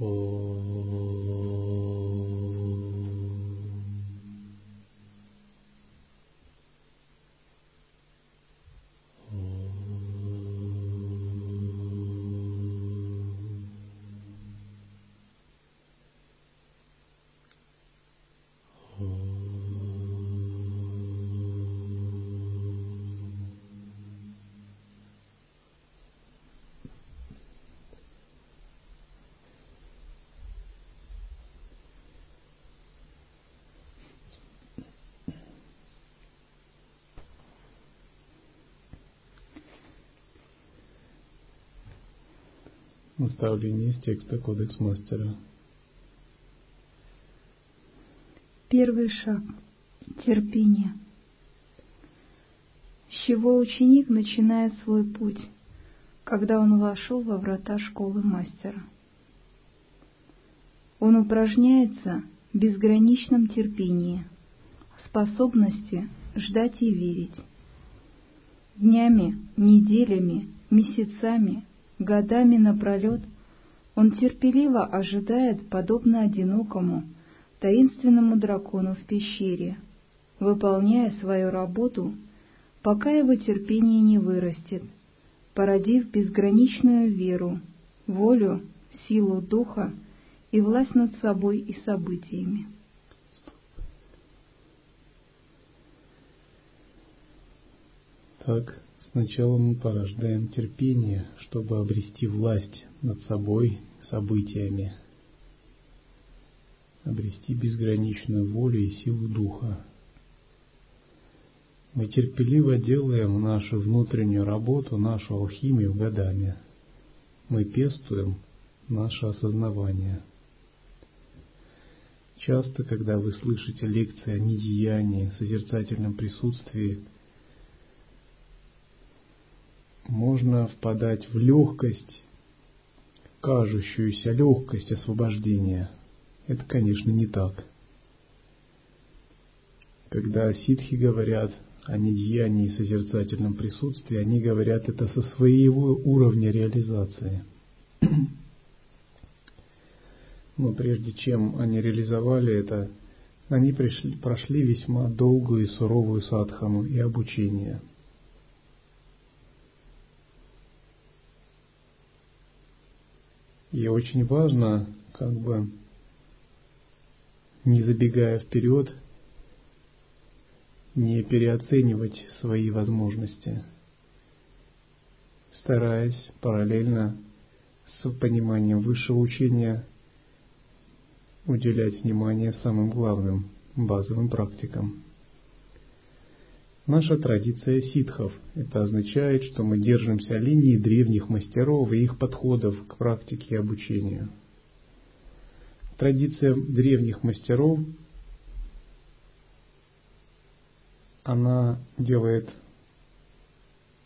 嗯。Наставление из текста Кодекс Мастера. Первый шаг – терпение. С чего ученик начинает свой путь, когда он вошел во врата школы мастера? Он упражняется в безграничном терпении, способности ждать и верить. Днями, неделями, месяцами – Годами напролет он терпеливо ожидает, подобно одинокому, таинственному дракону в пещере, выполняя свою работу, пока его терпение не вырастет, породив безграничную веру, волю, силу духа и власть над собой и событиями. Так, Сначала мы порождаем терпение, чтобы обрести власть над собой, событиями, обрести безграничную волю и силу духа. Мы терпеливо делаем нашу внутреннюю работу, нашу алхимию годами. Мы пестуем наше осознавание. Часто, когда вы слышите лекции о недеянии, созерцательном присутствии – можно впадать в легкость, кажущуюся легкость освобождения. Это, конечно, не так. Когда ситхи говорят о недеянии и созерцательном присутствии, они говорят это со своего уровня реализации. Но прежде чем они реализовали это, они пришли, прошли весьма долгую и суровую садхану и обучение – И очень важно, как бы, не забегая вперед, не переоценивать свои возможности, стараясь параллельно с пониманием высшего учения уделять внимание самым главным базовым практикам. Наша традиция ситхов. Это означает, что мы держимся линии древних мастеров и их подходов к практике и обучению. Традиция древних мастеров, она делает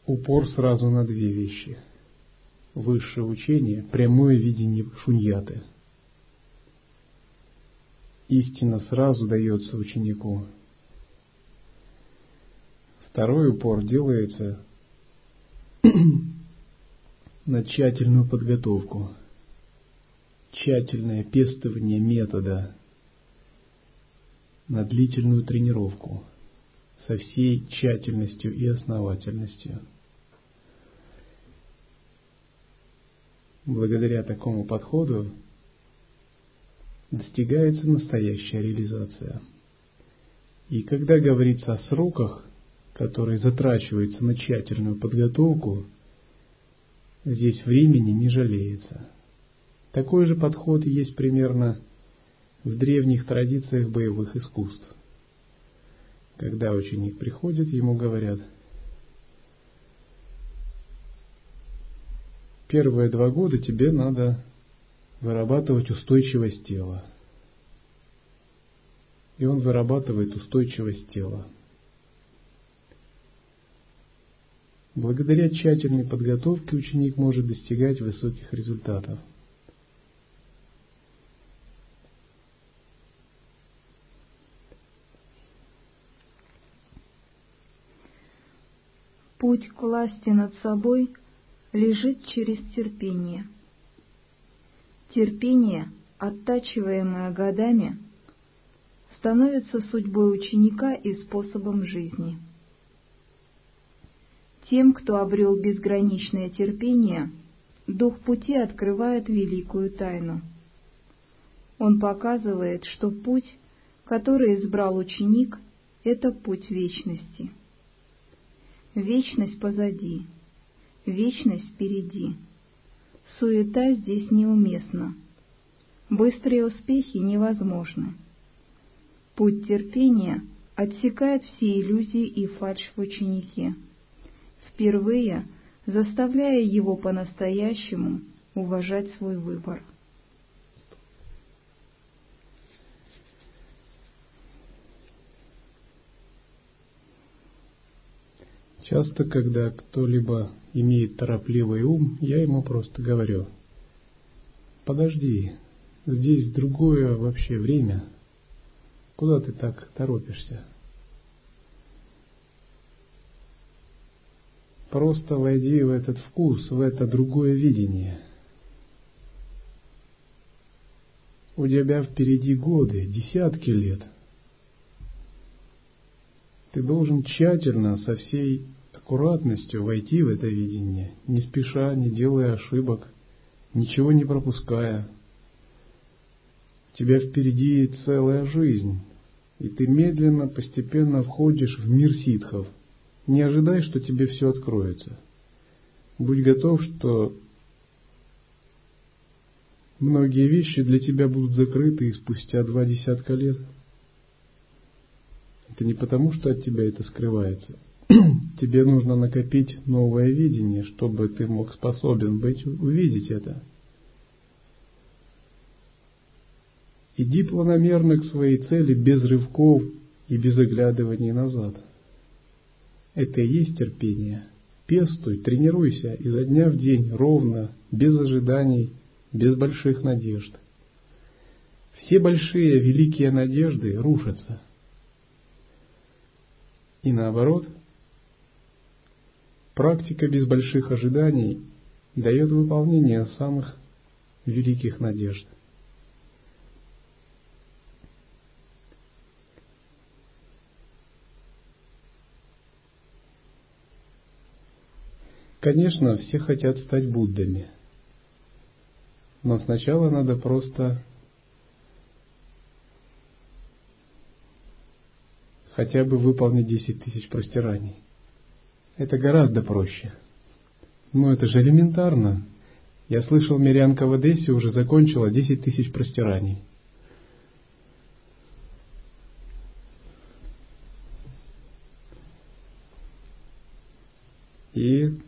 упор сразу на две вещи. Высшее учение, прямое видение шуньяты. Истина сразу дается ученику, Второй упор делается на тщательную подготовку, тщательное пестование метода, на длительную тренировку со всей тщательностью и основательностью. Благодаря такому подходу достигается настоящая реализация. И когда говорится о сроках, который затрачивается на тщательную подготовку, здесь времени не жалеется. Такой же подход есть примерно в древних традициях боевых искусств. Когда ученик приходит, ему говорят, первые два года тебе надо вырабатывать устойчивость тела. И он вырабатывает устойчивость тела. Благодаря тщательной подготовке ученик может достигать высоких результатов. Путь к власти над собой лежит через терпение. Терпение, оттачиваемое годами, становится судьбой ученика и способом жизни. Тем, кто обрел безграничное терпение, Дух пути открывает великую тайну. Он показывает, что путь, который избрал ученик, это путь вечности. Вечность позади, вечность впереди. Суета здесь неуместна. Быстрые успехи невозможны. Путь терпения отсекает все иллюзии и фальшь в ученике, впервые заставляя его по-настоящему уважать свой выбор. Часто, когда кто-либо имеет торопливый ум, я ему просто говорю, подожди, здесь другое вообще время, куда ты так торопишься? Просто войди в этот вкус, в это другое видение. У тебя впереди годы, десятки лет. Ты должен тщательно, со всей аккуратностью войти в это видение, не спеша, не делая ошибок, ничего не пропуская. У тебя впереди целая жизнь, и ты медленно, постепенно входишь в мир ситхов. Не ожидай, что тебе все откроется. Будь готов, что многие вещи для тебя будут закрыты и спустя два десятка лет. Это не потому, что от тебя это скрывается – тебе нужно накопить новое видение, чтобы ты мог способен быть, увидеть это. Иди планомерно к своей цели без рывков и без оглядываний назад. Это и есть терпение. Пестуй, тренируйся изо дня в день ровно, без ожиданий, без больших надежд. Все большие, великие надежды рушатся. И наоборот – Практика без больших ожиданий дает выполнение самых великих надежд. Конечно, все хотят стать Буддами. Но сначала надо просто хотя бы выполнить 10 тысяч простираний. Это гораздо проще. Но это же элементарно. Я слышал, Мирянка в Одессе уже закончила 10 тысяч простираний. И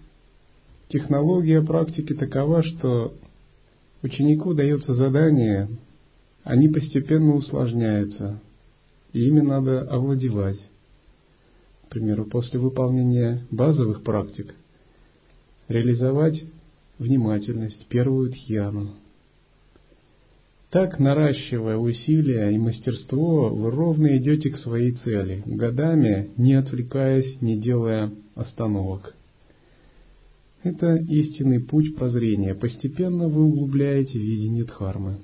технология практики такова, что ученику дается задание, они постепенно усложняются, и ими надо овладевать. К примеру, после выполнения базовых практик реализовать внимательность, первую тхьяну. Так, наращивая усилия и мастерство, вы ровно идете к своей цели, годами не отвлекаясь, не делая остановок. Это истинный путь прозрения. Постепенно вы углубляете видение Дхармы.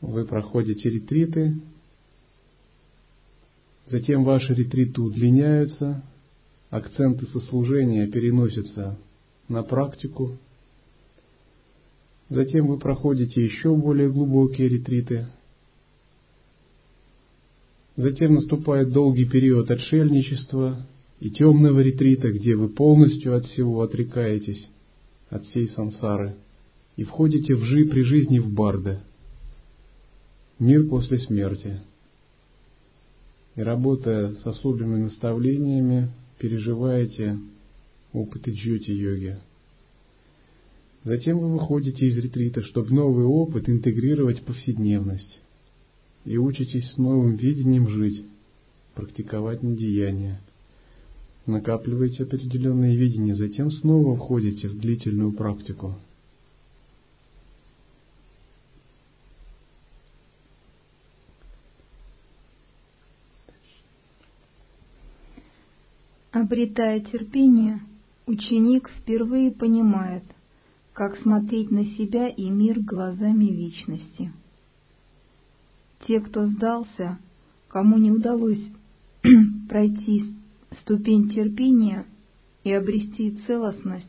Вы проходите ретриты, Затем ваши ретриты удлиняются, акценты сослужения переносятся на практику. Затем вы проходите еще более глубокие ретриты. Затем наступает долгий период отшельничества и темного ретрита, где вы полностью от всего отрекаетесь, от всей сансары, и входите в жи при жизни в Барда, мир после смерти – и работая с особыми наставлениями, переживаете опыты джьоти-йоги. Затем вы выходите из ретрита, чтобы новый опыт интегрировать в повседневность. И учитесь с новым видением жить, практиковать недеяние. Накапливаете определенное видение, затем снова входите в длительную практику – Обретая терпение, ученик впервые понимает, как смотреть на себя и мир глазами вечности. Те, кто сдался, кому не удалось пройти ступень терпения и обрести целостность,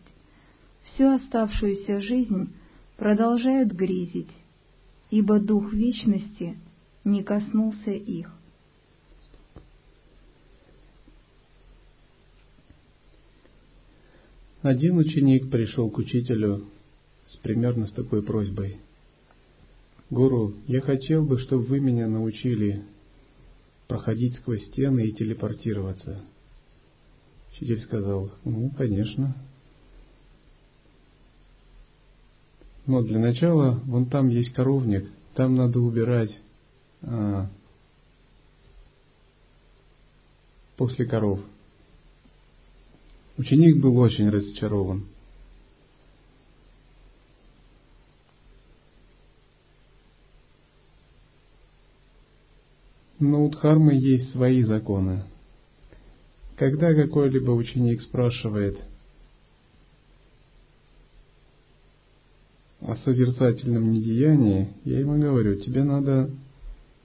всю оставшуюся жизнь продолжают грезить, ибо дух вечности не коснулся их. Один ученик пришел к учителю с примерно с такой просьбой. «Гуру, я хотел бы, чтобы вы меня научили проходить сквозь стены и телепортироваться». Учитель сказал, «Ну, конечно». Но для начала, вон там есть коровник, там надо убирать а, после коров. Ученик был очень разочарован. Но у Дхармы есть свои законы. Когда какой-либо ученик спрашивает о созерцательном недеянии, я ему говорю, тебе надо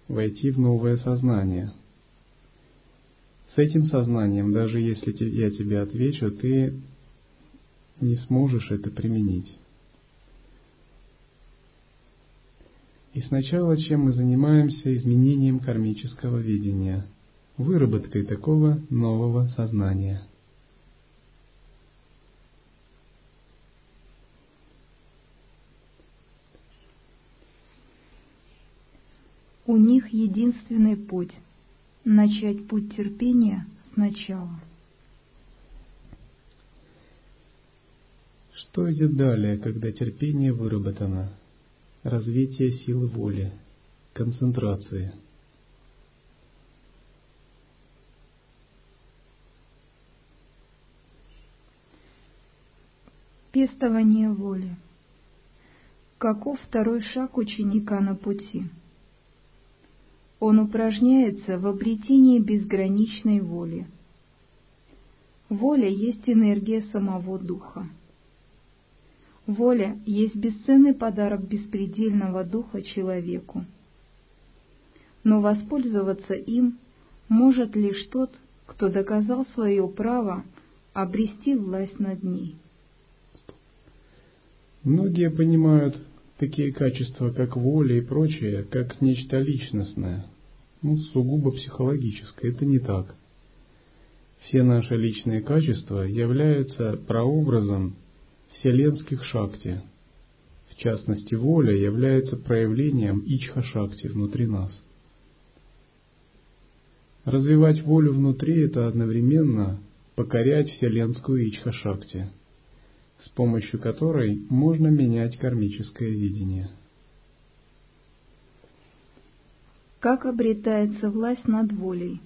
войти в новое сознание – с этим сознанием, даже если я тебе отвечу, ты не сможешь это применить. И сначала чем мы занимаемся изменением кармического видения, выработкой такого нового сознания. У них единственный путь – начать путь терпения сначала. Что идет далее, когда терпение выработано? Развитие силы воли, концентрации. Пестование воли. Каков второй шаг ученика на пути? Он упражняется в обретении безграничной воли. Воля есть энергия самого Духа. Воля есть бесценный подарок беспредельного Духа человеку. Но воспользоваться им может лишь тот, кто доказал свое право обрести власть над ней. Многие понимают такие качества, как воля и прочее, как нечто личностное, ну, сугубо психологическое. Это не так. Все наши личные качества являются прообразом вселенских шакти. В частности, воля является проявлением ичха-шакти внутри нас. Развивать волю внутри – это одновременно покорять вселенскую ичха-шакти – с помощью которой можно менять кармическое видение. Как обретается власть над волей?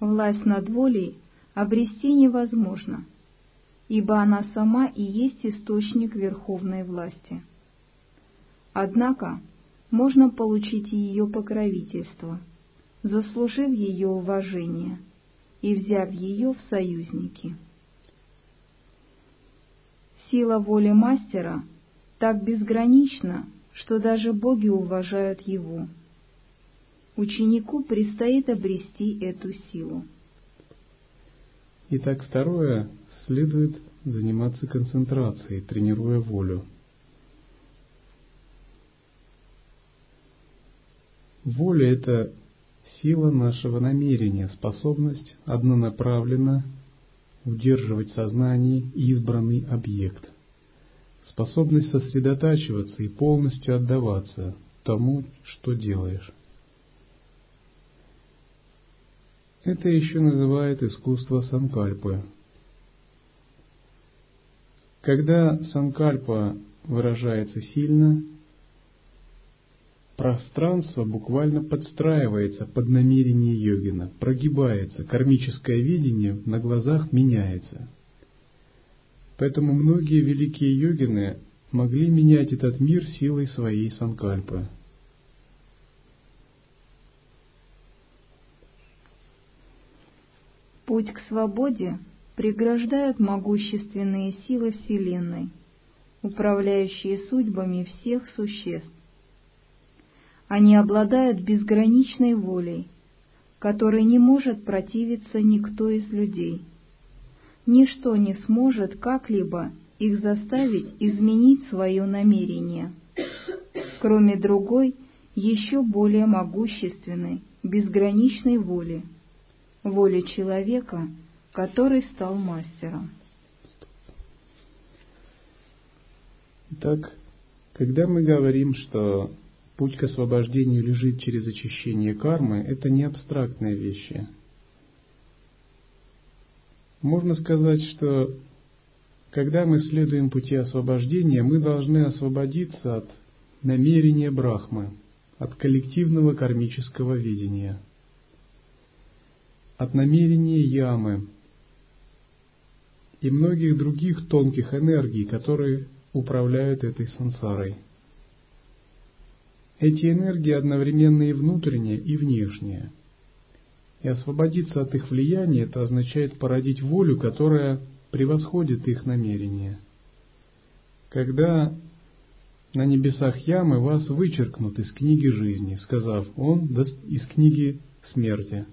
Власть над волей обрести невозможно, ибо она сама и есть источник верховной власти. Однако можно получить ее покровительство, заслужив ее уважение и взяв ее в союзники. Сила воли мастера так безгранична, что даже боги уважают его. Ученику предстоит обрести эту силу. Итак, второе, следует заниматься концентрацией, тренируя волю. Воля – это сила нашего намерения, способность однонаправленно удерживать в сознании избранный объект, способность сосредотачиваться и полностью отдаваться тому, что делаешь. Это еще называют искусство санкальпы. Когда санкальпа выражается сильно, Пространство буквально подстраивается под намерение йогина, прогибается, кармическое видение на глазах меняется. Поэтому многие великие йогины могли менять этот мир силой своей санкальпы. Путь к свободе преграждают могущественные силы Вселенной, управляющие судьбами всех существ. Они обладают безграничной волей, которой не может противиться никто из людей. Ничто не сможет как-либо их заставить изменить свое намерение, кроме другой, еще более могущественной, безграничной воли, воли человека, который стал мастером. Итак, когда мы говорим, что путь к освобождению лежит через очищение кармы, это не абстрактные вещи. Можно сказать, что когда мы следуем пути освобождения, мы должны освободиться от намерения Брахмы, от коллективного кармического видения, от намерения Ямы и многих других тонких энергий, которые управляют этой сансарой. Эти энергии одновременно и внутренние, и внешние. И освободиться от их влияния – это означает породить волю, которая превосходит их намерения. Когда на небесах ямы вас вычеркнут из книги жизни, сказав «он из книги смерти»,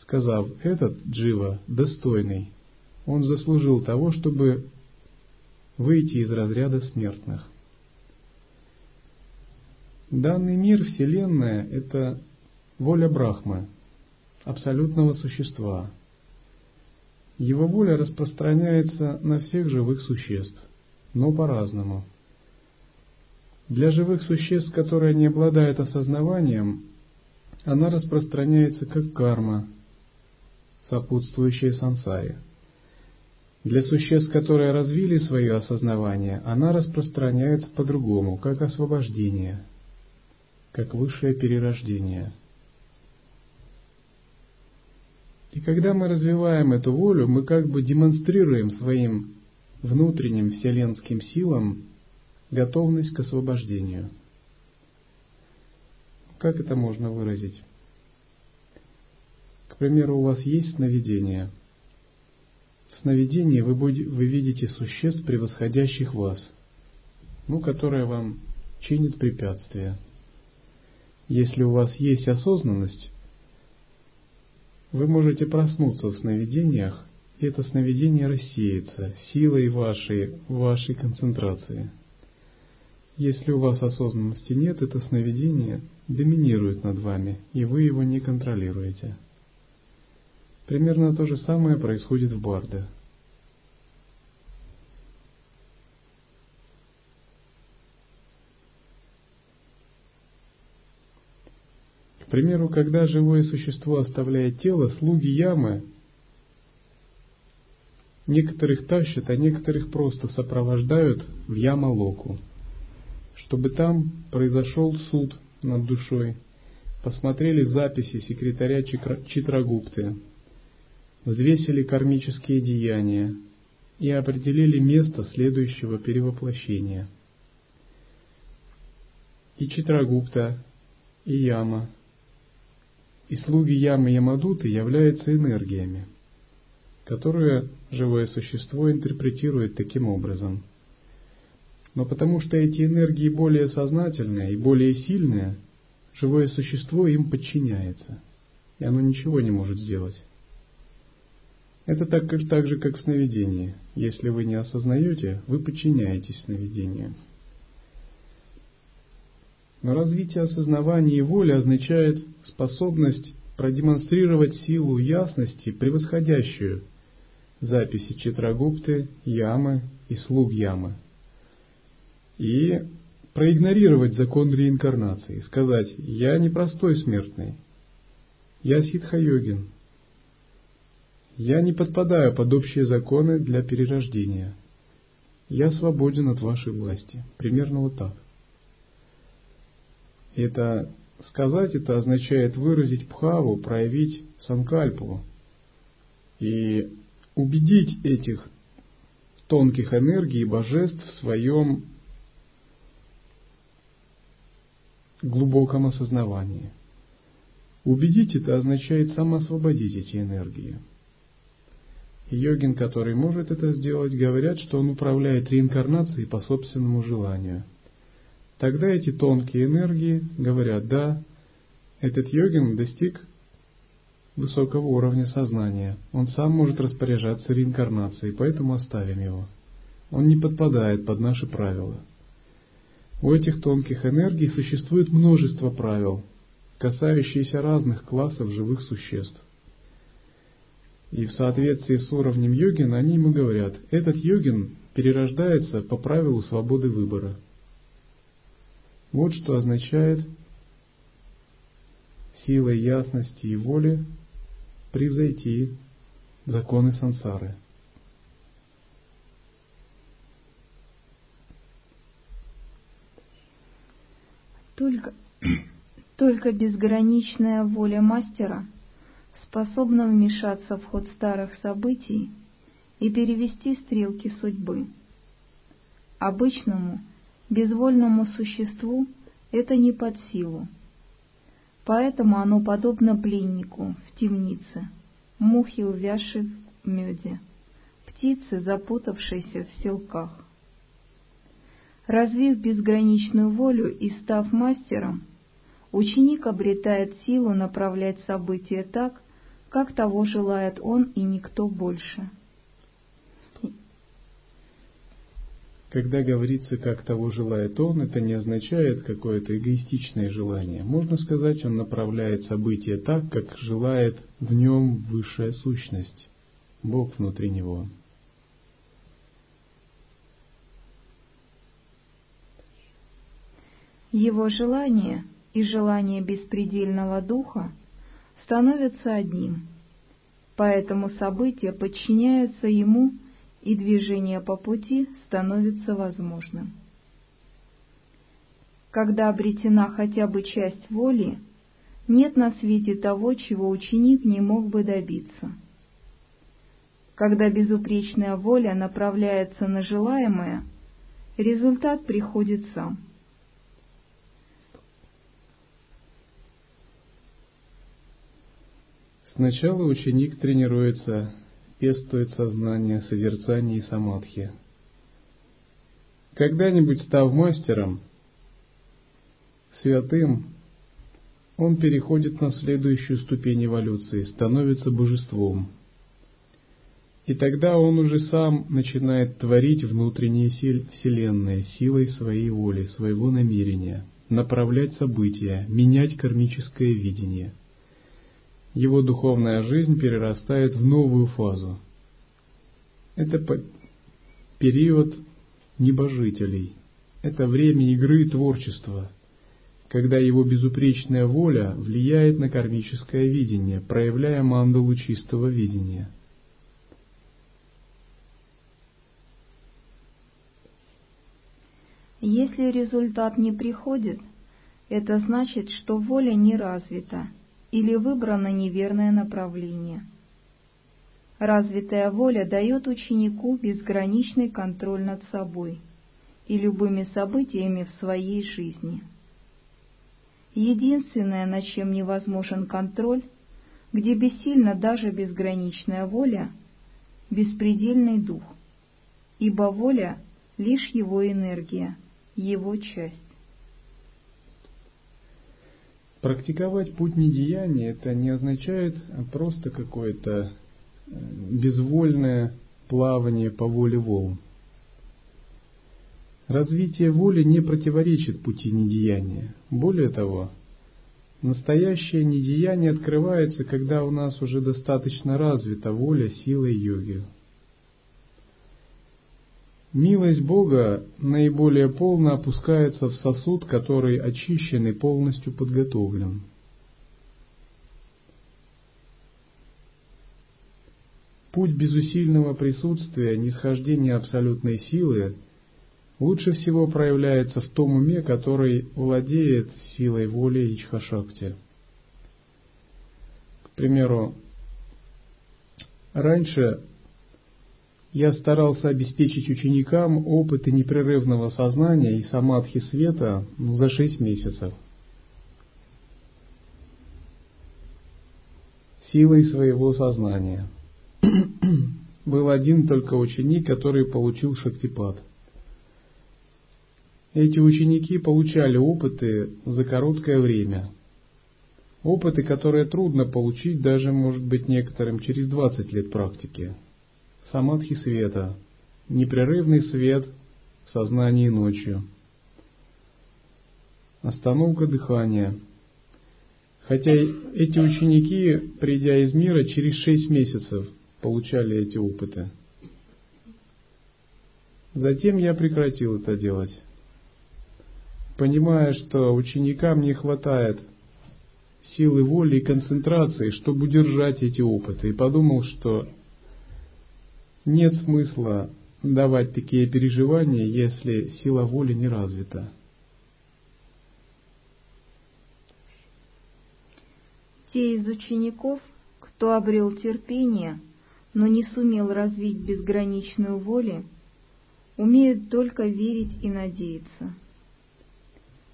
сказав «этот Джива достойный, он заслужил того, чтобы выйти из разряда смертных». Данный мир, Вселенная – это воля Брахмы, абсолютного существа. Его воля распространяется на всех живых существ, но по-разному. Для живых существ, которые не обладают осознаванием, она распространяется как карма, сопутствующая сансаре. Для существ, которые развили свое осознавание, она распространяется по-другому, как освобождение – как высшее перерождение. И когда мы развиваем эту волю, мы как бы демонстрируем своим внутренним вселенским силам готовность к освобождению. Как это можно выразить? К примеру, у вас есть сновидение. В сновидении вы, будете, вы видите существ, превосходящих вас, ну, которые вам чинят препятствия – если у вас есть осознанность, вы можете проснуться в сновидениях, и это сновидение рассеется силой вашей, вашей концентрации. Если у вас осознанности нет, это сновидение доминирует над вами, и вы его не контролируете. Примерно то же самое происходит в Барде – К примеру, когда живое существо оставляет тело, слуги ямы некоторых тащат, а некоторых просто сопровождают в Ямалоку, чтобы там произошел суд над душой, посмотрели записи секретаря Читрагупты, взвесили кармические деяния и определили место следующего перевоплощения. И Читрагупта, и Яма и слуги Ямы Ямадуты являются энергиями, которые живое существо интерпретирует таким образом. Но потому что эти энергии более сознательные и более сильные, живое существо им подчиняется, и оно ничего не может сделать. Это так, как, так же, как в сновидении. Если вы не осознаете, вы подчиняетесь сновидению. Но развитие осознавания и воли означает способность продемонстрировать силу ясности, превосходящую записи Читрагупты, Ямы и слуг Ямы. И проигнорировать закон реинкарнации, сказать «Я не простой смертный, я ситха-йогин, я не подпадаю под общие законы для перерождения, я свободен от вашей власти». Примерно вот так – это сказать, это означает выразить пхаву, проявить санкальпу и убедить этих тонких энергий и божеств в своем глубоком осознавании. Убедить это означает самоосвободить эти энергии. йогин, который может это сделать, говорят, что он управляет реинкарнацией по собственному желанию. Тогда эти тонкие энергии говорят, да, этот йогин достиг высокого уровня сознания. Он сам может распоряжаться реинкарнацией, поэтому оставим его. Он не подпадает под наши правила. У этих тонких энергий существует множество правил, касающиеся разных классов живых существ. И в соответствии с уровнем йогина они ему говорят, этот йогин перерождается по правилу свободы выбора. Вот что означает силой ясности и воли превзойти законы сансары. Только, только безграничная воля мастера способна вмешаться в ход старых событий и перевести стрелки судьбы. Обычному, безвольному существу это не под силу. Поэтому оно подобно пленнику в темнице, мухе, увязшей в меде, птице, запутавшейся в селках. Развив безграничную волю и став мастером, ученик обретает силу направлять события так, как того желает он и никто больше. Когда говорится, как того желает он, это не означает какое-то эгоистичное желание. Можно сказать, он направляет события так, как желает в нем высшая сущность, Бог внутри него. Его желание и желание беспредельного духа становятся одним, поэтому события подчиняются ему, и движение по пути становится возможным. Когда обретена хотя бы часть воли, нет на свете того, чего ученик не мог бы добиться. Когда безупречная воля направляется на желаемое, результат приходит сам – Сначала ученик тренируется, пестует сознание, созерцание и самадхи. Когда-нибудь став мастером, святым, он переходит на следующую ступень эволюции, становится божеством. И тогда он уже сам начинает творить внутренние силь Вселенной силой своей воли, своего намерения, направлять события, менять кармическое видение – его духовная жизнь перерастает в новую фазу. Это период небожителей. Это время игры и творчества, когда его безупречная воля влияет на кармическое видение, проявляя мандалу чистого видения. Если результат не приходит, это значит, что воля не развита – или выбрано неверное направление. Развитая воля дает ученику безграничный контроль над собой и любыми событиями в своей жизни. Единственное, над чем невозможен контроль, где бессильна даже безграничная воля, беспредельный дух, ибо воля — лишь его энергия, его часть. Практиковать путь недеяния это не означает просто какое-то э, безвольное плавание по воле волн. Развитие воли не противоречит пути недеяния. Более того, настоящее недеяние открывается, когда у нас уже достаточно развита воля, сила и йоги. Милость Бога наиболее полно опускается в сосуд, который очищен и полностью подготовлен. Путь безусильного присутствия, нисхождения абсолютной силы лучше всего проявляется в том уме, который владеет силой воли Ичхашакти. К примеру, раньше я старался обеспечить ученикам опыты непрерывного сознания и самадхи света ну, за шесть месяцев. Силой своего сознания. был один только ученик, который получил шактипад. Эти ученики получали опыты за короткое время. Опыты, которые трудно получить даже, может быть, некоторым через 20 лет практики. Самадхи света, непрерывный свет в сознании ночью, остановка дыхания. Хотя эти ученики, придя из мира, через 6 месяцев получали эти опыты. Затем я прекратил это делать понимая, что ученикам не хватает силы воли и концентрации, чтобы удержать эти опыты, и подумал, что нет смысла давать такие переживания, если сила воли не развита. Те из учеников, кто обрел терпение, но не сумел развить безграничную волю, умеют только верить и надеяться.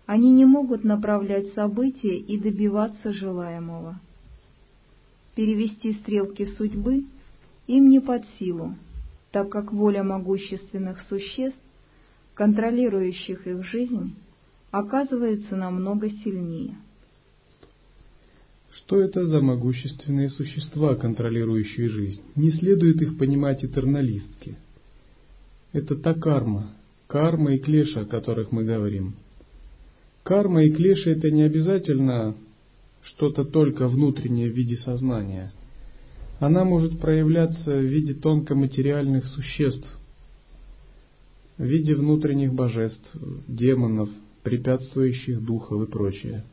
Они не могут направлять события и добиваться желаемого. Перевести стрелки судьбы им не под силу, так как воля могущественных существ, контролирующих их жизнь, оказывается намного сильнее. Что это за могущественные существа, контролирующие жизнь? Не следует их понимать этерналистски. Это та карма, карма и клеша, о которых мы говорим – Карма и клеши это не обязательно что-то только внутреннее в виде сознания. Она может проявляться в виде тонкоматериальных существ, в виде внутренних божеств, демонов, препятствующих духов и прочее.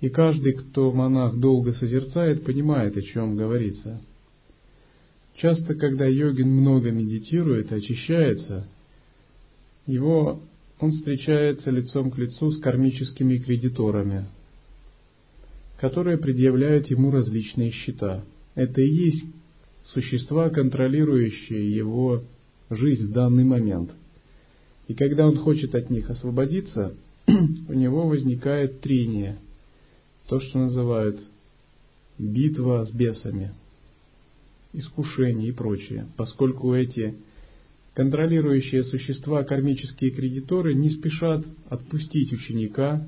И каждый, кто монах долго созерцает, понимает, о чем говорится. Часто, когда йогин много медитирует очищается, его он встречается лицом к лицу с кармическими кредиторами, которые предъявляют ему различные счета. Это и есть существа, контролирующие его жизнь в данный момент. И когда он хочет от них освободиться, у него возникает трение, то, что называют битва с бесами, искушение и прочее, поскольку эти Контролирующие существа, кармические кредиторы, не спешат отпустить ученика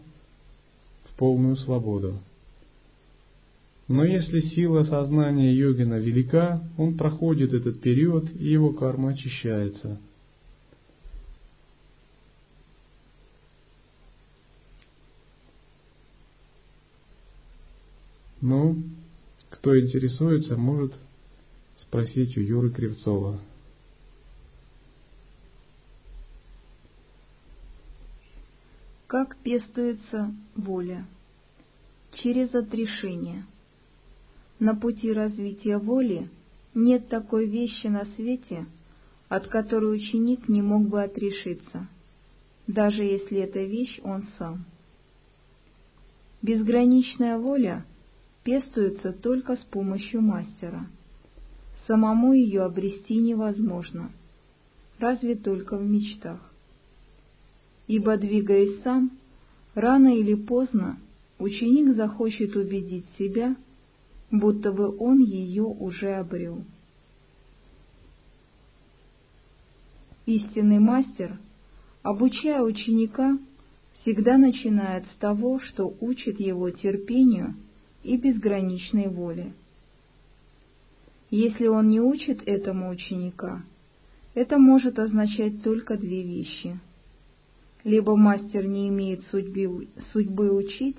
в полную свободу. Но если сила сознания йогина велика, он проходит этот период, и его карма очищается. Ну, кто интересуется, может спросить у Юры Кривцова. Как пестуется воля? Через отрешение. На пути развития воли нет такой вещи на свете, от которой ученик не мог бы отрешиться, даже если эта вещь он сам. Безграничная воля пестуется только с помощью мастера. Самому ее обрести невозможно, разве только в мечтах ибо, двигаясь сам, рано или поздно ученик захочет убедить себя, будто бы он ее уже обрел. Истинный мастер, обучая ученика, всегда начинает с того, что учит его терпению и безграничной воле. Если он не учит этому ученика, это может означать только две вещи – либо мастер не имеет судьбы, судьбы учить,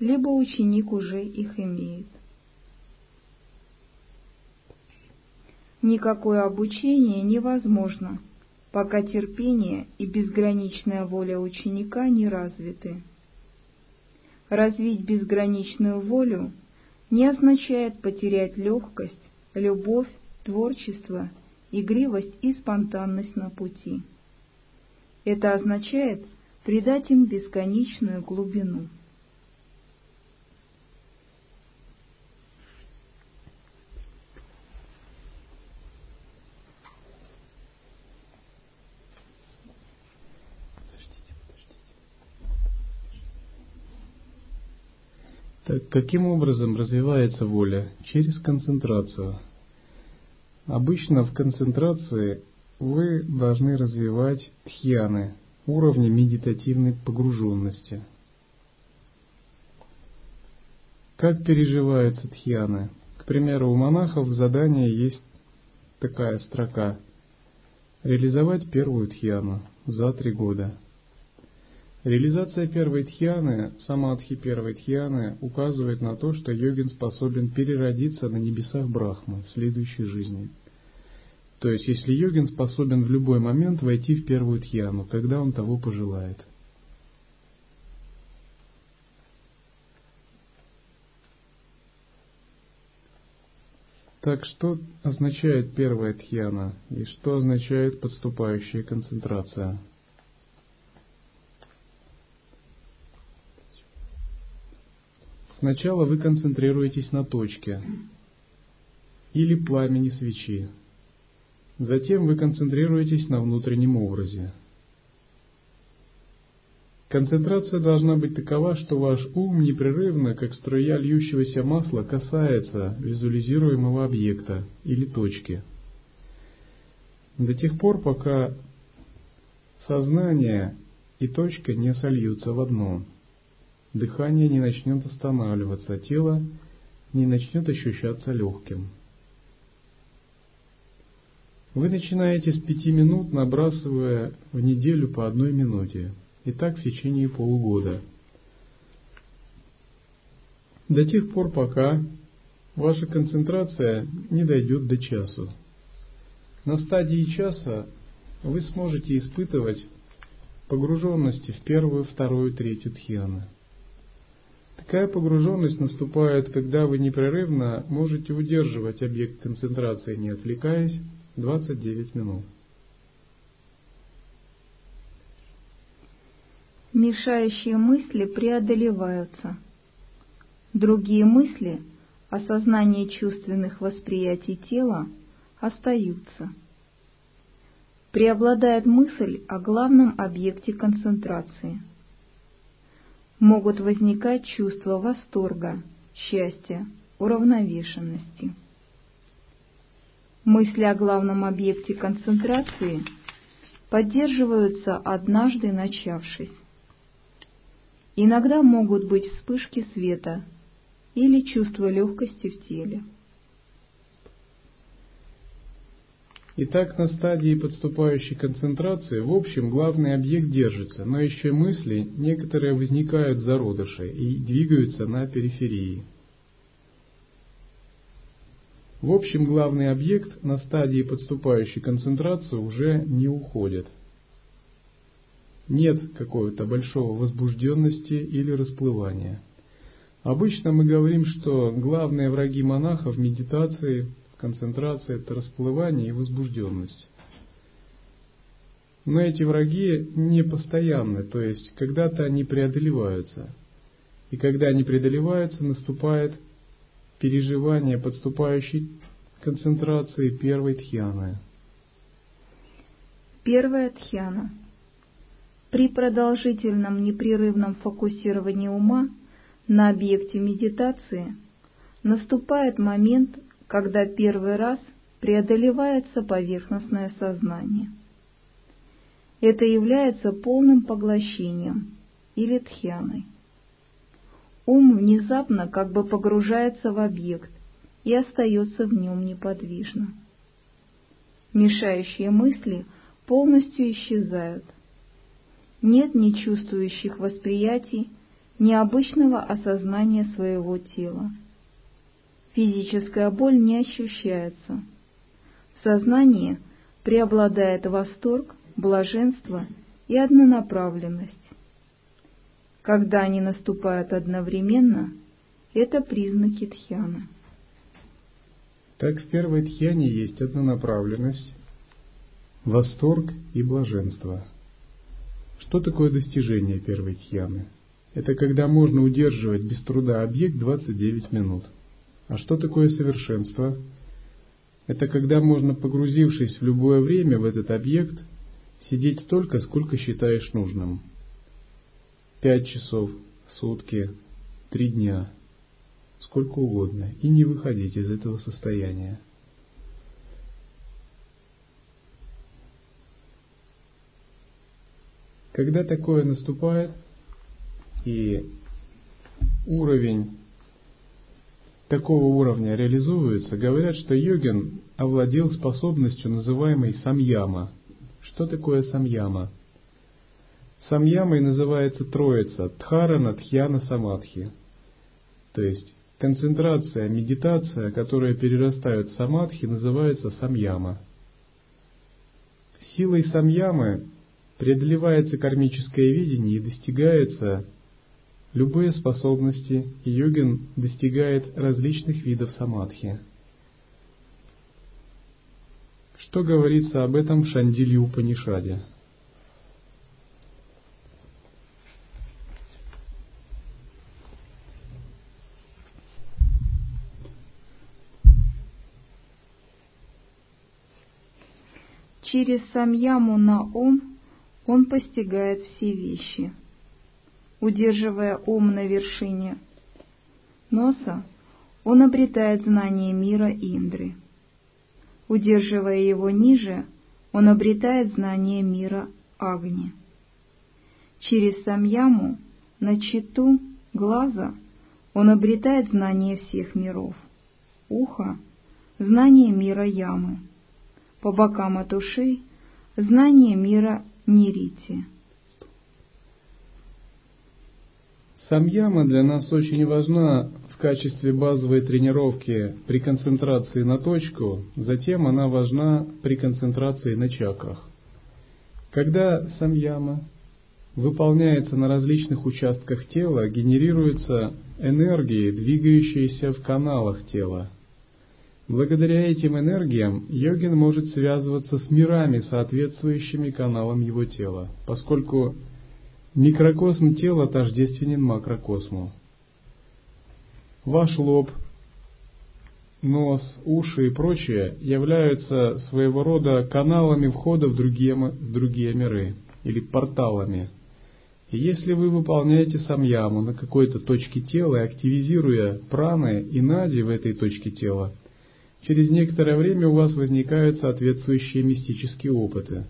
либо ученик уже их имеет. Никакое обучение невозможно, пока терпение и безграничная воля ученика не развиты. Развить безграничную волю не означает потерять легкость, любовь, творчество, игривость и спонтанность на пути. Это означает придать им бесконечную глубину. Так каким образом развивается воля? Через концентрацию. Обычно в концентрации вы должны развивать тхьяны, уровни медитативной погруженности. Как переживаются тхьяны? К примеру, у монахов в задании есть такая строка «Реализовать первую тхьяну за три года». Реализация первой тхьяны, самадхи первой тхьяны, указывает на то, что йогин способен переродиться на небесах Брахмы в следующей жизни. То есть, если йогин способен в любой момент войти в первую тхьяну, когда он того пожелает. Так что означает первая тхьяна и что означает подступающая концентрация? Сначала вы концентрируетесь на точке или пламени свечи. Затем вы концентрируетесь на внутреннем образе. Концентрация должна быть такова, что ваш ум непрерывно, как струя льющегося масла, касается визуализируемого объекта или точки. До тех пор, пока сознание и точка не сольются в одно – дыхание не начнет останавливаться, тело не начнет ощущаться легким. Вы начинаете с пяти минут, набрасывая в неделю по одной минуте, и так в течение полугода. До тех пор, пока ваша концентрация не дойдет до часу. На стадии часа вы сможете испытывать погруженности в первую, вторую, третью тхьяны. Такая погруженность наступает, когда вы непрерывно можете удерживать объект концентрации, не отвлекаясь, 29 минут. Мешающие мысли преодолеваются. Другие мысли, осознание чувственных восприятий тела, остаются. Преобладает мысль о главном объекте концентрации – могут возникать чувства восторга, счастья, уравновешенности. Мысли о главном объекте концентрации поддерживаются однажды начавшись. Иногда могут быть вспышки света или чувство легкости в теле. Итак, на стадии подступающей концентрации, в общем, главный объект держится, но еще мысли некоторые возникают зародыши и двигаются на периферии. В общем, главный объект на стадии подступающей концентрации уже не уходит. Нет какого-то большого возбужденности или расплывания. Обычно мы говорим, что главные враги монахов в медитации концентрация – это расплывание и возбужденность. Но эти враги не постоянны, то есть когда-то они преодолеваются. И когда они преодолеваются, наступает переживание подступающей концентрации первой тхьяны. Первая тхьяна. При продолжительном непрерывном фокусировании ума на объекте медитации наступает момент когда первый раз преодолевается поверхностное сознание. Это является полным поглощением или тхьяной. Ум внезапно как бы погружается в объект и остается в нем неподвижно. Мешающие мысли полностью исчезают. Нет ни чувствующих восприятий, ни обычного осознания своего тела. Физическая боль не ощущается. В сознании преобладает восторг, блаженство и однонаправленность. Когда они наступают одновременно, это признаки тхьяны. Так в первой тхьяне есть однонаправленность, восторг и блаженство. Что такое достижение первой тхьяны? Это когда можно удерживать без труда объект 29 минут. А что такое совершенство? Это когда можно, погрузившись в любое время в этот объект, сидеть столько, сколько считаешь нужным. Пять часов, сутки, три дня, сколько угодно, и не выходить из этого состояния. Когда такое наступает, и уровень такого уровня реализуется, говорят, что йогин овладел способностью, называемой самьяма. Что такое самьяма? Самьямой называется троица Дхарана, Тхьяна, Самадхи. То есть концентрация, медитация, которая перерастает в самадхи, называется самьяма. Силой самьямы преодолевается кармическое видение и достигается любые способности, йогин достигает различных видов самадхи. Что говорится об этом в Шандилье Упанишаде? Через самьяму на ум он постигает все вещи. Удерживая ум на вершине носа, он обретает знание мира Индры. Удерживая его ниже, он обретает знание мира Агни. Через самьяму на читу глаза он обретает знание всех миров. Ухо — знание мира Ямы — по бокам от ушей знание мира Нирити. Самьяма для нас очень важна в качестве базовой тренировки при концентрации на точку, затем она важна при концентрации на чакрах. Когда самьяма выполняется на различных участках тела, генерируются энергии, двигающиеся в каналах тела – Благодаря этим энергиям йогин может связываться с мирами, соответствующими каналам его тела, поскольку микрокосм тела тождественен макрокосму. Ваш лоб, нос, уши и прочее являются своего рода каналами входа в другие, в другие миры или порталами. И если вы выполняете самьяму на какой-то точке тела активизируя праны и нади в этой точке тела – через некоторое время у вас возникают соответствующие мистические опыты.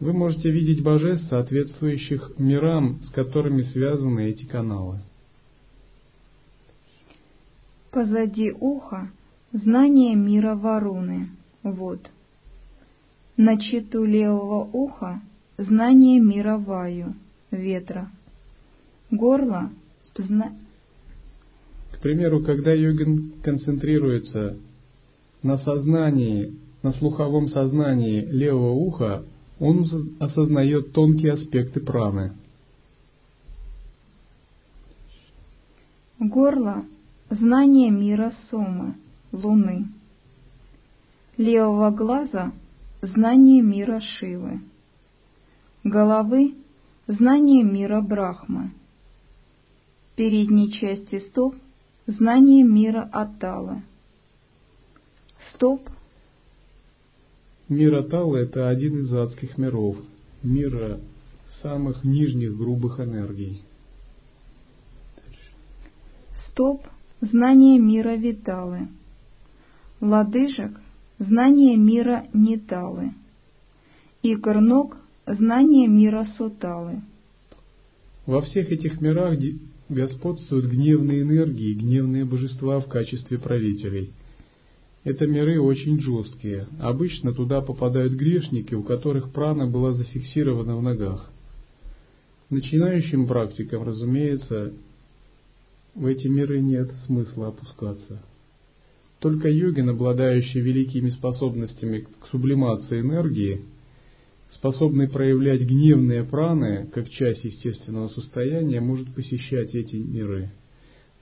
Вы можете видеть божеств, соответствующих мирам, с которыми связаны эти каналы. Позади уха знание мира Варуны. Вот. На читу левого уха знание мира Ваю, ветра. Горло зна... К примеру, когда йогин концентрируется на сознании, на слуховом сознании левого уха он осознает тонкие аспекты праны. Горло – знание мира Сомы, Луны. Левого глаза – знание мира Шивы. Головы – знание мира Брахмы. Передней части стоп – знание мира Аталы стоп. Мир Атала – это один из адских миров, мира самых нижних грубых энергий. Стоп – знание мира Виталы. Ладыжек – знание мира Ниталы. И Корнок – знание мира Суталы. Во всех этих мирах господствуют гневные энергии, гневные божества в качестве правителей – это миры очень жесткие. Обычно туда попадают грешники, у которых прана была зафиксирована в ногах. Начинающим практикам, разумеется, в эти миры нет смысла опускаться. Только йогин, обладающий великими способностями к сублимации энергии, способный проявлять гневные праны как часть естественного состояния, может посещать эти миры.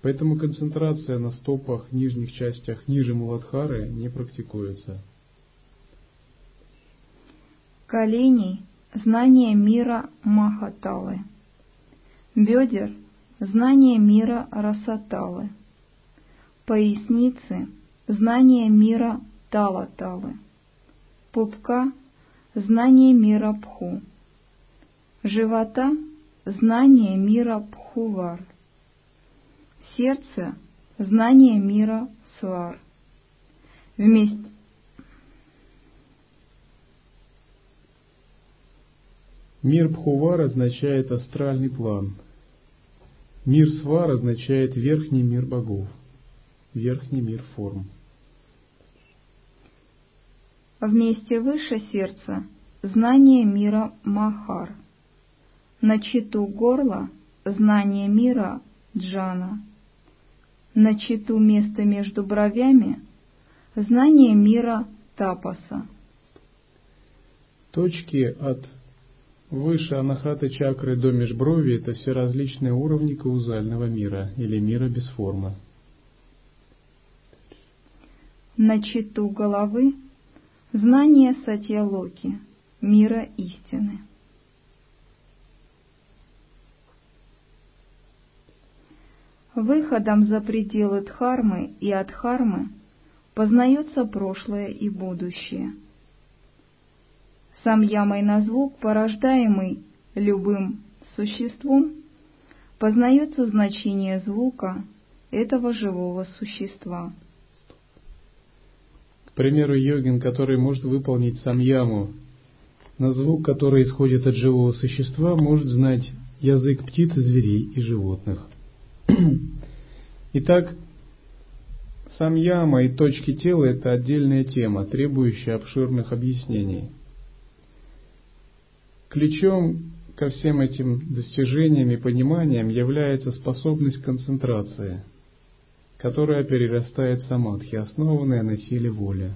Поэтому концентрация на стопах, нижних частях ниже Муладхары не практикуется. Колени – знание мира Махаталы. Бедер – знание мира Расаталы. Поясницы – знание мира Талаталы. Пупка – знание мира Пху. Живота – знание мира Пхувар сердце – знание мира Свар. Вместе Мир Бхувар означает астральный план. Мир Свар означает верхний мир богов, верхний мир форм. Вместе выше сердца знание мира Махар. На читу горла знание мира Джана. На читу место между бровями знание мира Тапаса. Точки от выше анахаты чакры до межброви – это все различные уровни каузального мира или мира без формы. На читу головы знание Сатьялоки, мира истины. Выходом за пределы Дхармы и Адхармы познается прошлое и будущее. Сам ямой на звук, порождаемый любым существом, познается значение звука этого живого существа. К примеру, йогин, который может выполнить сам яму, на звук, который исходит от живого существа, может знать язык птиц зверей и животных. Итак, сам яма и точки тела – это отдельная тема, требующая обширных объяснений. Ключом ко всем этим достижениям и пониманиям является способность концентрации, которая перерастает в самадхи, основанная на силе воли.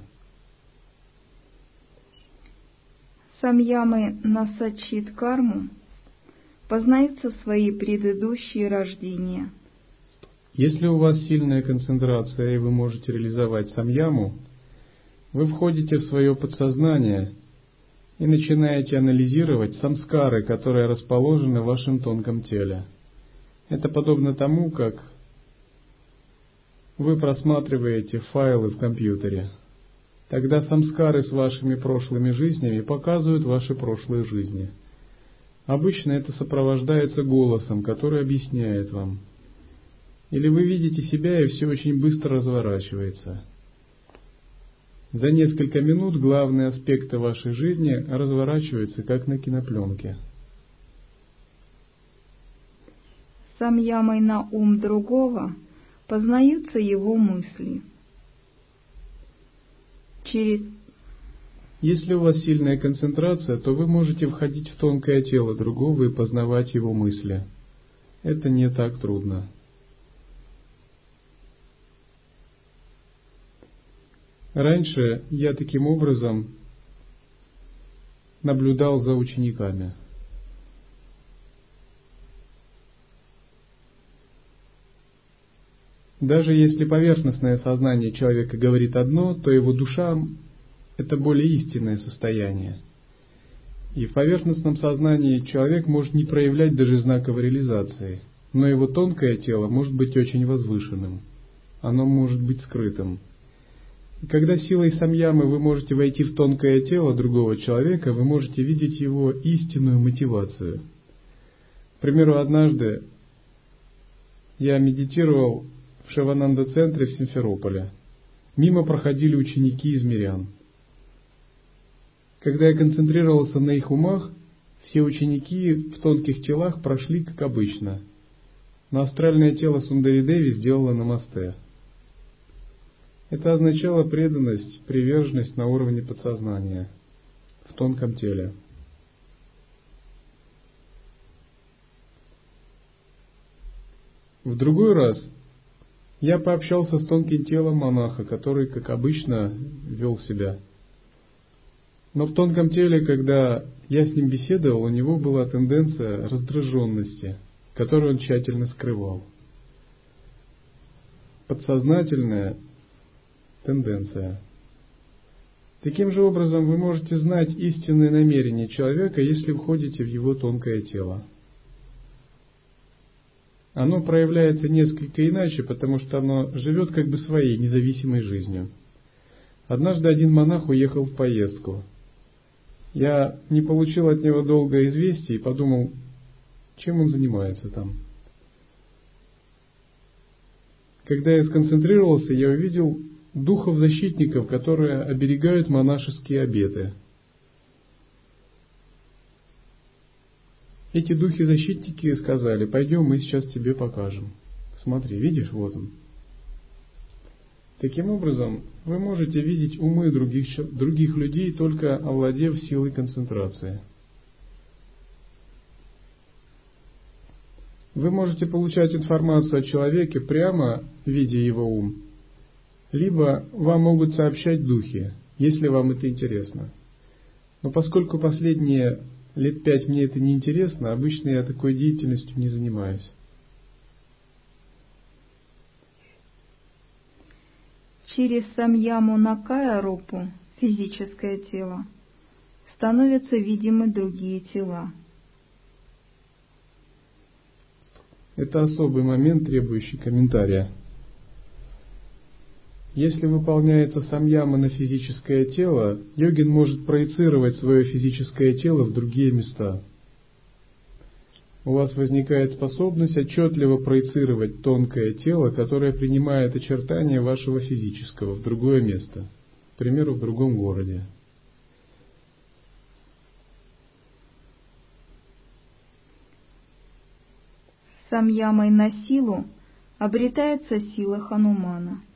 Самьямы насачит карму познаются свои предыдущие рождения – если у вас сильная концентрация и вы можете реализовать самьяму, вы входите в свое подсознание и начинаете анализировать самскары, которые расположены в вашем тонком теле. Это подобно тому, как вы просматриваете файлы в компьютере. Тогда самскары с вашими прошлыми жизнями показывают ваши прошлые жизни. Обычно это сопровождается голосом, который объясняет вам – или вы видите себя, и все очень быстро разворачивается. За несколько минут главные аспекты вашей жизни разворачиваются, как на кинопленке. Сам ямой на ум другого познаются его мысли. Через если у вас сильная концентрация, то вы можете входить в тонкое тело другого и познавать его мысли. Это не так трудно. Раньше я таким образом наблюдал за учениками. Даже если поверхностное сознание человека говорит одно, то его душа – это более истинное состояние. И в поверхностном сознании человек может не проявлять даже знаков реализации, но его тонкое тело может быть очень возвышенным, оно может быть скрытым – когда силой самьямы вы можете войти в тонкое тело другого человека, вы можете видеть его истинную мотивацию. К примеру, однажды я медитировал в Шавананда-центре в Симферополе. Мимо проходили ученики из мирян. Когда я концентрировался на их умах, все ученики в тонких телах прошли как обычно. Но астральное тело Сундари Деви сделало намасте. Это означало преданность, приверженность на уровне подсознания, в тонком теле. В другой раз я пообщался с тонким телом монаха, который, как обычно, вел себя. Но в тонком теле, когда я с ним беседовал, у него была тенденция раздраженности, которую он тщательно скрывал. Подсознательная тенденция. Таким же образом вы можете знать истинные намерения человека, если входите в его тонкое тело. Оно проявляется несколько иначе, потому что оно живет как бы своей независимой жизнью. Однажды один монах уехал в поездку. Я не получил от него долгое известие и подумал, чем он занимается там. Когда я сконцентрировался, я увидел духов-защитников, которые оберегают монашеские обеты. эти духи-защитники сказали, пойдем, мы сейчас тебе покажем. Смотри, видишь, вот он. Таким образом, вы можете видеть умы других, других людей, только овладев силой концентрации. Вы можете получать информацию о человеке прямо видя его ум, либо вам могут сообщать духи, если вам это интересно. Но поскольку последние лет пять мне это не интересно, обычно я такой деятельностью не занимаюсь. Через самьяму накая рупу, физическое тело, становятся видимы другие тела. Это особый момент, требующий комментария. Если выполняется самьяма на физическое тело, йогин может проецировать свое физическое тело в другие места. У вас возникает способность отчетливо проецировать тонкое тело, которое принимает очертания вашего физического в другое место, к примеру, в другом городе. Самьямой на силу обретается сила Ханумана –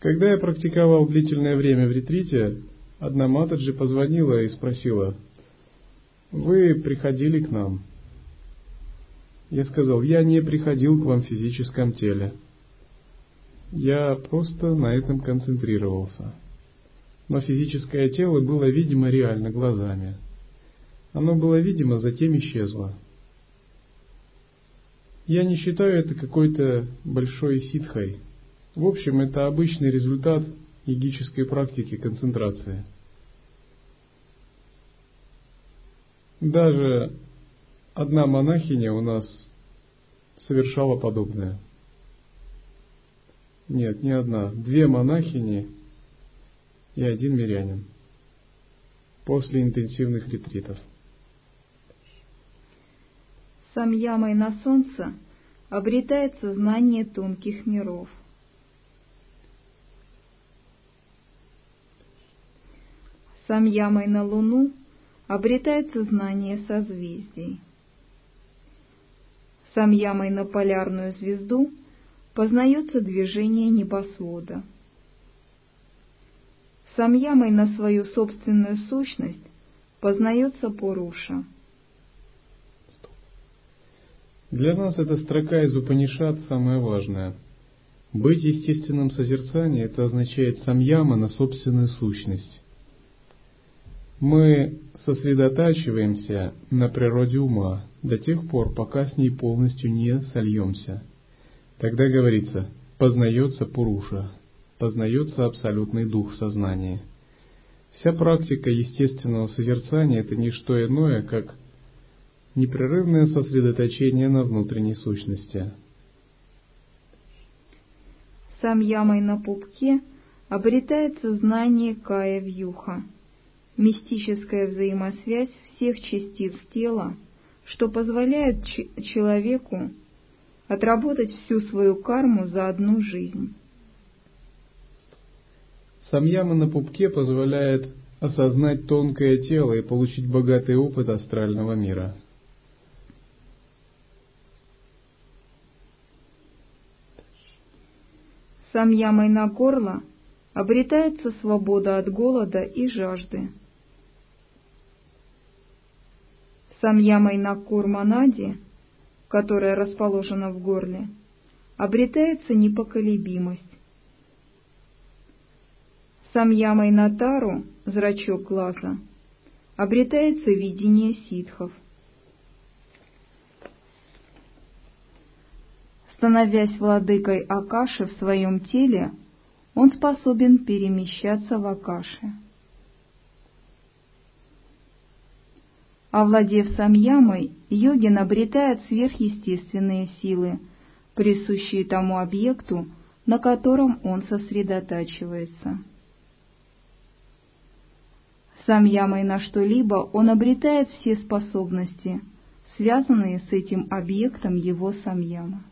Когда я практиковал длительное время в ретрите, одна Матаджи позвонила и спросила, «Вы приходили к нам?» Я сказал, «Я не приходил к вам в физическом теле. Я просто на этом концентрировался. Но физическое тело было видимо реально глазами. Оно было видимо, затем исчезло. Я не считаю это какой-то большой ситхой, в общем, это обычный результат йогической практики концентрации. Даже одна монахиня у нас совершала подобное. Нет, не одна. Две монахини и один мирянин после интенсивных ретритов. Сам ямой на солнце обретается знание тонких миров. Сам ямой на Луну обретается знание созвездий. Сам ямой на полярную звезду познается движение небосвода. Сам ямой на свою собственную сущность познается Пуруша. Для нас эта строка из Упанишат самая важная. Быть естественным созерцанием – это означает самьяма на собственную сущность мы сосредотачиваемся на природе ума до тех пор, пока с ней полностью не сольемся. Тогда говорится, познается Пуруша, познается абсолютный дух в сознании. Вся практика естественного созерцания – это не что иное, как непрерывное сосредоточение на внутренней сущности. Сам ямой на пупке обретается знание Кая Вьюха – мистическая взаимосвязь всех частиц тела, что позволяет человеку отработать всю свою карму за одну жизнь. Самьяма на пупке позволяет осознать тонкое тело и получить богатый опыт астрального мира. Самьямой на горло обретается свобода от голода и жажды. Самьямой на Курманаде, которая расположена в горле, обретается непоколебимость. Самьямой на Тару, зрачок глаза, обретается видение ситхов. Становясь владыкой Акаши в своем теле, он способен перемещаться в Акаше. Овладев самьямой, йогин обретает сверхъестественные силы, присущие тому объекту, на котором он сосредотачивается. Самьямой на что-либо он обретает все способности, связанные с этим объектом его самьяма.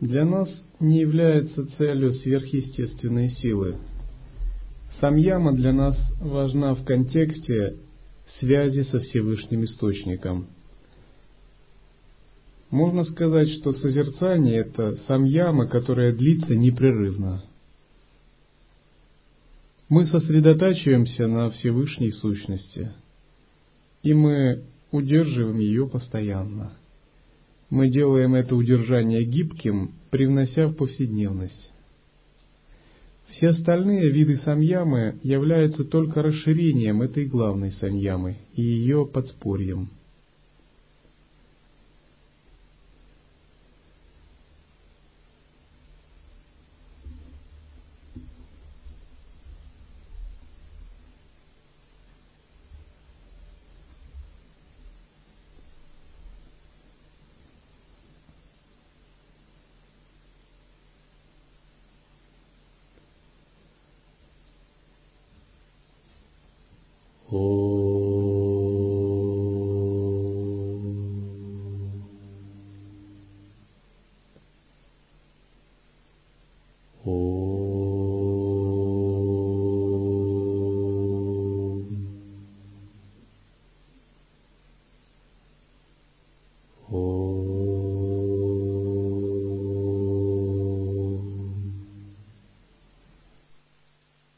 Для нас не является целью сверхъестественные силы, Самьяма для нас важна в контексте связи со Всевышним Источником. Можно сказать, что созерцание – это самьяма, которая длится непрерывно. Мы сосредотачиваемся на Всевышней Сущности, и мы удерживаем ее постоянно. Мы делаем это удержание гибким, привнося в повседневность. Все остальные виды самьямы являются только расширением этой главной самьямы и ее подспорьем –